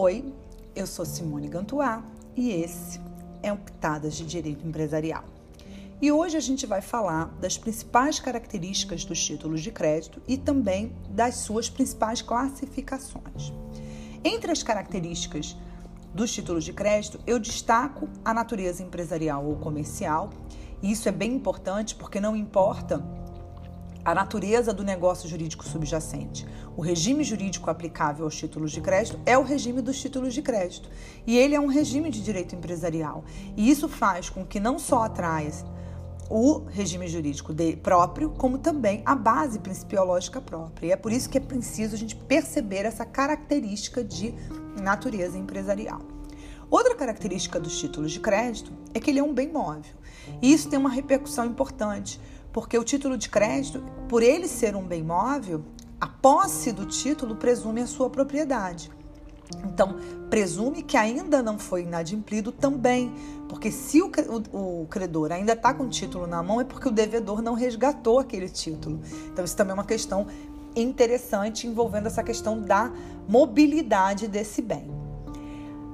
Oi, eu sou Simone Gantuá e esse é o Pitadas de Direito Empresarial. E hoje a gente vai falar das principais características dos títulos de crédito e também das suas principais classificações. Entre as características dos títulos de crédito, eu destaco a natureza empresarial ou comercial. E isso é bem importante porque não importa a natureza do negócio jurídico subjacente. O regime jurídico aplicável aos títulos de crédito é o regime dos títulos de crédito. E ele é um regime de direito empresarial. E isso faz com que não só atraia o regime jurídico próprio, como também a base principiológica própria. E é por isso que é preciso a gente perceber essa característica de natureza empresarial. Outra característica dos títulos de crédito é que ele é um bem móvel. E isso tem uma repercussão importante, porque o título de crédito, por ele ser um bem móvel, a posse do título presume a sua propriedade. Então, presume que ainda não foi inadimplido também, porque se o, o, o credor ainda está com o título na mão, é porque o devedor não resgatou aquele título. Então, isso também é uma questão interessante envolvendo essa questão da mobilidade desse bem.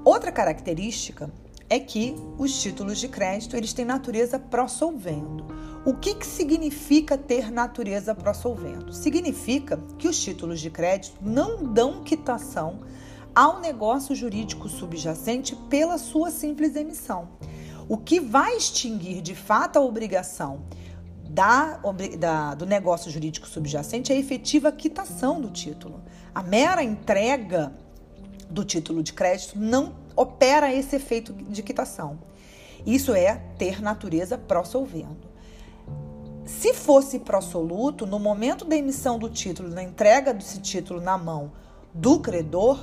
Outra característica é que os títulos de crédito eles têm natureza pró-solvendo. O que, que significa ter natureza pró-solvendo? Significa que os títulos de crédito não dão quitação ao negócio jurídico subjacente pela sua simples emissão. O que vai extinguir de fato a obrigação da, da, do negócio jurídico subjacente é a efetiva quitação do título. A mera entrega do título de crédito não opera esse efeito de quitação. Isso é ter natureza pró-solvendo. Se fosse pró-soluto, no momento da emissão do título, na entrega desse título na mão do credor,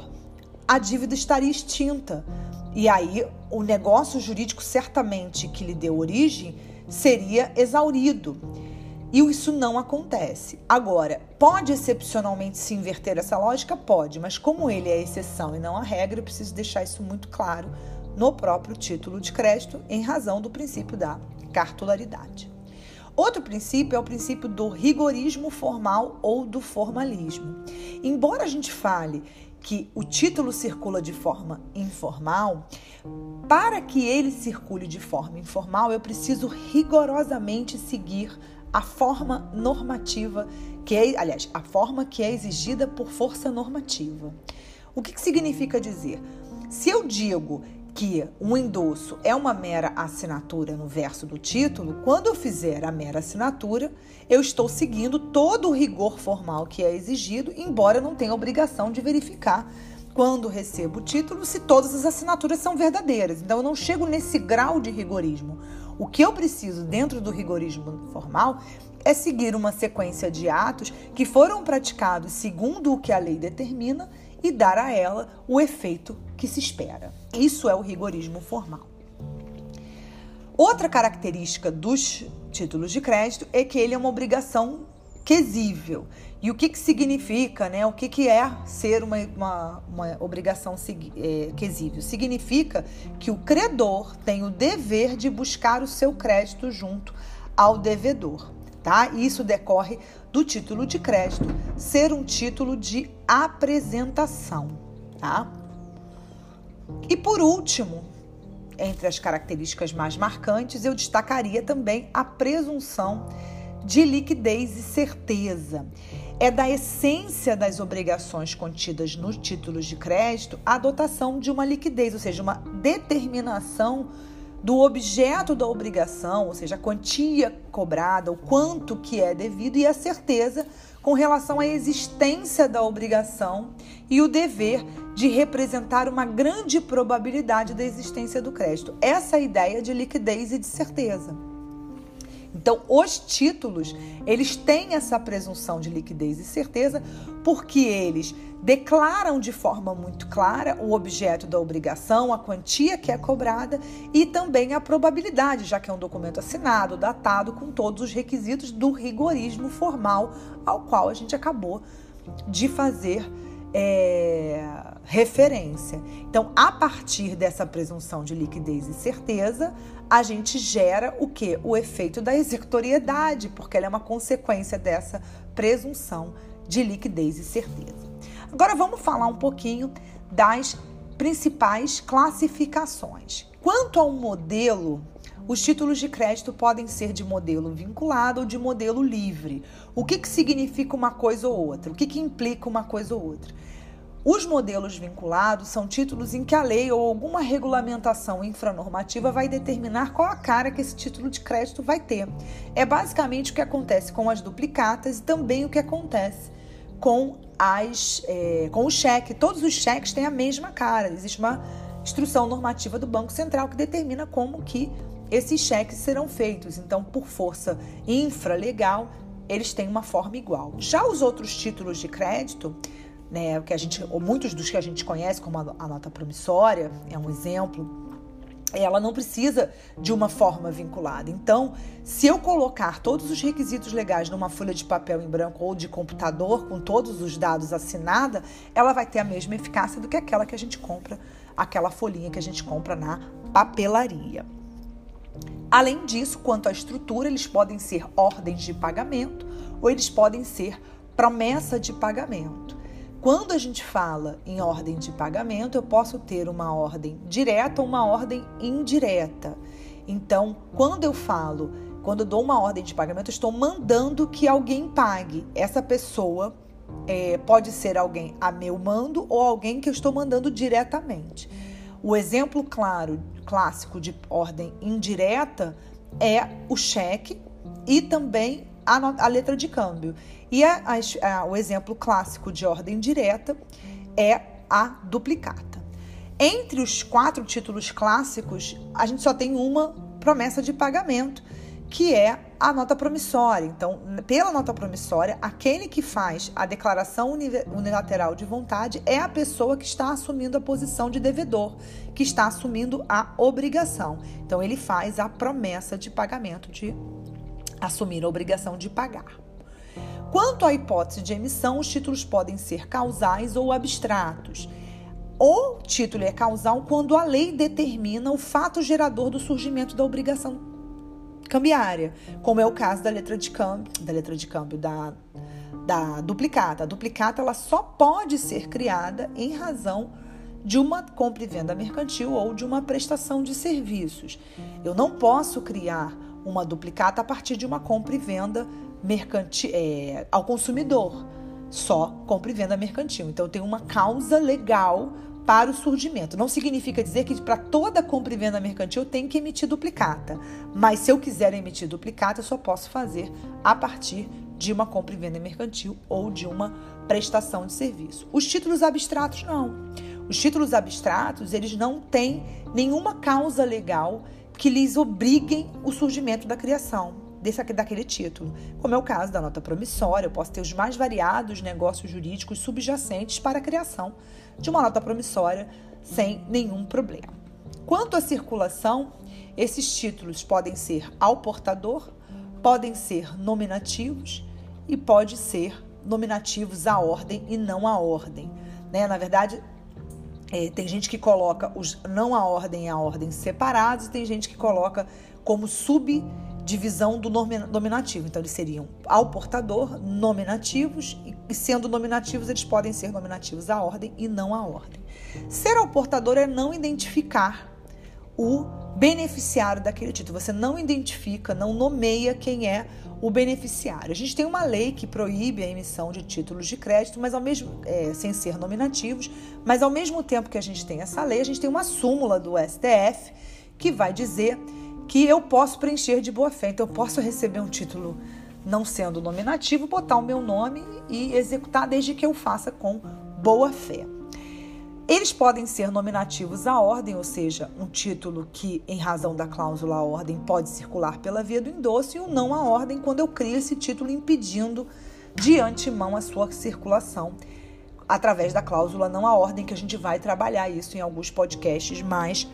a dívida estaria extinta. E aí o negócio jurídico certamente que lhe deu origem seria exaurido. E isso não acontece. Agora, pode excepcionalmente se inverter essa lógica? Pode, mas como ele é a exceção e não a regra, eu preciso deixar isso muito claro no próprio título de crédito, em razão do princípio da cartularidade. Outro princípio é o princípio do rigorismo formal ou do formalismo. Embora a gente fale que o título circula de forma informal, para que ele circule de forma informal, eu preciso rigorosamente seguir a forma normativa que é, aliás, a forma que é exigida por força normativa. O que, que significa dizer? Se eu digo que um endosso é uma mera assinatura no verso do título, quando eu fizer a mera assinatura, eu estou seguindo todo o rigor formal que é exigido, embora não tenha obrigação de verificar quando recebo o título se todas as assinaturas são verdadeiras. Então eu não chego nesse grau de rigorismo. O que eu preciso dentro do rigorismo formal é seguir uma sequência de atos que foram praticados segundo o que a lei determina e dar a ela o efeito que se espera. Isso é o rigorismo formal. Outra característica dos títulos de crédito é que ele é uma obrigação quesível. E o que, que significa, né? O que, que é ser uma, uma, uma obrigação é, quesível? Significa que o credor tem o dever de buscar o seu crédito junto ao devedor, tá? Isso decorre do título de crédito ser um título de apresentação, tá? E por último, entre as características mais marcantes, eu destacaria também a presunção de liquidez e certeza. É da essência das obrigações contidas nos títulos de crédito a adotação de uma liquidez, ou seja, uma determinação do objeto da obrigação, ou seja, a quantia cobrada, o quanto que é devido e a certeza com relação à existência da obrigação e o dever de representar uma grande probabilidade da existência do crédito. Essa é a ideia de liquidez e de certeza. Então, os títulos, eles têm essa presunção de liquidez e certeza porque eles declaram de forma muito clara o objeto da obrigação, a quantia que é cobrada e também a probabilidade, já que é um documento assinado, datado com todos os requisitos do rigorismo formal ao qual a gente acabou de fazer é, referência. Então, a partir dessa presunção de liquidez e certeza, a gente gera o que? O efeito da executoriedade, porque ela é uma consequência dessa presunção de liquidez e certeza. Agora vamos falar um pouquinho das principais classificações. Quanto ao modelo, os títulos de crédito podem ser de modelo vinculado ou de modelo livre. O que, que significa uma coisa ou outra? O que, que implica uma coisa ou outra? Os modelos vinculados são títulos em que a lei ou alguma regulamentação infranormativa vai determinar qual a cara que esse título de crédito vai ter. É basicamente o que acontece com as duplicatas e também o que acontece com, as, é, com o cheque. Todos os cheques têm a mesma cara. Existe uma instrução normativa do Banco Central que determina como que esses cheques serão feitos. Então, por força infralegal, eles têm uma forma igual. Já os outros títulos de crédito né, que a gente, ou muitos dos que a gente conhece como a, a nota promissória, é um exemplo, ela não precisa de uma forma vinculada. Então, se eu colocar todos os requisitos legais numa folha de papel em branco ou de computador com todos os dados assinada, ela vai ter a mesma eficácia do que aquela que a gente compra, aquela folhinha que a gente compra na papelaria. Além disso, quanto à estrutura, eles podem ser ordens de pagamento ou eles podem ser promessa de pagamento. Quando a gente fala em ordem de pagamento, eu posso ter uma ordem direta ou uma ordem indireta. Então, quando eu falo, quando eu dou uma ordem de pagamento, eu estou mandando que alguém pague. Essa pessoa é, pode ser alguém a meu mando ou alguém que eu estou mandando diretamente. O exemplo claro, clássico de ordem indireta é o cheque e também a, a letra de câmbio. E a, a, o exemplo clássico de ordem direta é a duplicata. Entre os quatro títulos clássicos, a gente só tem uma promessa de pagamento, que é a nota promissória. Então, pela nota promissória, aquele que faz a declaração unilateral de vontade é a pessoa que está assumindo a posição de devedor, que está assumindo a obrigação. Então, ele faz a promessa de pagamento de assumir a obrigação de pagar. Quanto à hipótese de emissão, os títulos podem ser causais ou abstratos. O título é causal quando a lei determina o fato gerador do surgimento da obrigação cambiária, como é o caso da letra de câmbio, da letra de câmbio da, da duplicata. A duplicata ela só pode ser criada em razão de uma compra e venda mercantil ou de uma prestação de serviços. Eu não posso criar uma duplicata a partir de uma compra e venda mercantil é, ao consumidor. Só compra e venda mercantil. Então tem uma causa legal para o surgimento. Não significa dizer que para toda compra e venda mercantil eu tenho que emitir duplicata. Mas se eu quiser emitir duplicata, eu só posso fazer a partir de uma compra e venda mercantil ou de uma prestação de serviço. Os títulos abstratos não. Os títulos abstratos, eles não têm nenhuma causa legal que lhes obriguem o surgimento da criação desse, daquele título, como é o caso da nota promissória. Eu posso ter os mais variados negócios jurídicos subjacentes para a criação de uma nota promissória sem nenhum problema. Quanto à circulação, esses títulos podem ser ao portador, podem ser nominativos e pode ser nominativos à ordem e não à ordem. Né? Na verdade, é, tem gente que coloca os não a ordem e a ordem separados, e tem gente que coloca como subdivisão do nominativo. Então, eles seriam ao portador, nominativos, e sendo nominativos, eles podem ser nominativos à ordem e não à ordem. Ser ao portador é não identificar o beneficiário daquele título. Você não identifica, não nomeia quem é o beneficiário. A gente tem uma lei que proíbe a emissão de títulos de crédito, mas ao mesmo é, sem ser nominativos, mas ao mesmo tempo que a gente tem essa lei, a gente tem uma súmula do STF que vai dizer que eu posso preencher de boa fé. Então eu posso receber um título não sendo nominativo, botar o meu nome e executar desde que eu faça com boa fé. Eles podem ser nominativos à ordem, ou seja, um título que, em razão da cláusula à ordem, pode circular pela via do endosso, e o não à ordem, quando eu crio esse título impedindo de antemão a sua circulação através da cláusula não à ordem, que a gente vai trabalhar isso em alguns podcasts mais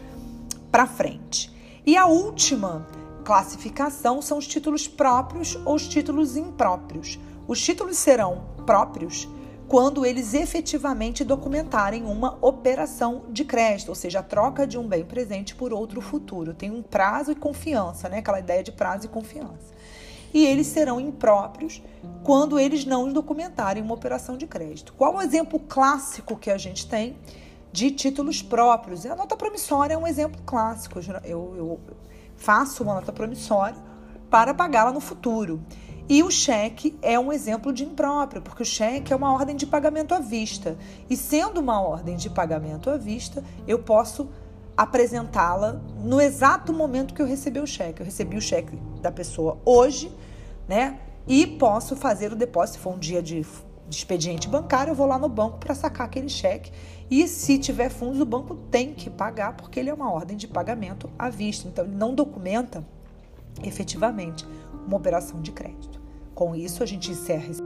para frente. E a última classificação são os títulos próprios ou os títulos impróprios. Os títulos serão próprios quando eles efetivamente documentarem uma operação de crédito, ou seja, a troca de um bem presente por outro futuro. Tem um prazo e confiança, né? Aquela ideia de prazo e confiança. E eles serão impróprios quando eles não documentarem uma operação de crédito. Qual o exemplo clássico que a gente tem de títulos próprios. A nota promissória é um exemplo clássico. Eu, eu faço uma nota promissória para pagá-la no futuro. E o cheque é um exemplo de impróprio, porque o cheque é uma ordem de pagamento à vista. E sendo uma ordem de pagamento à vista, eu posso apresentá-la no exato momento que eu recebi o cheque. Eu recebi o cheque da pessoa hoje, né? E posso fazer o depósito, se for um dia de, de expediente bancário, eu vou lá no banco para sacar aquele cheque. E se tiver fundos, o banco tem que pagar, porque ele é uma ordem de pagamento à vista. Então, ele não documenta efetivamente uma operação de crédito. Com isso, a gente encerra esse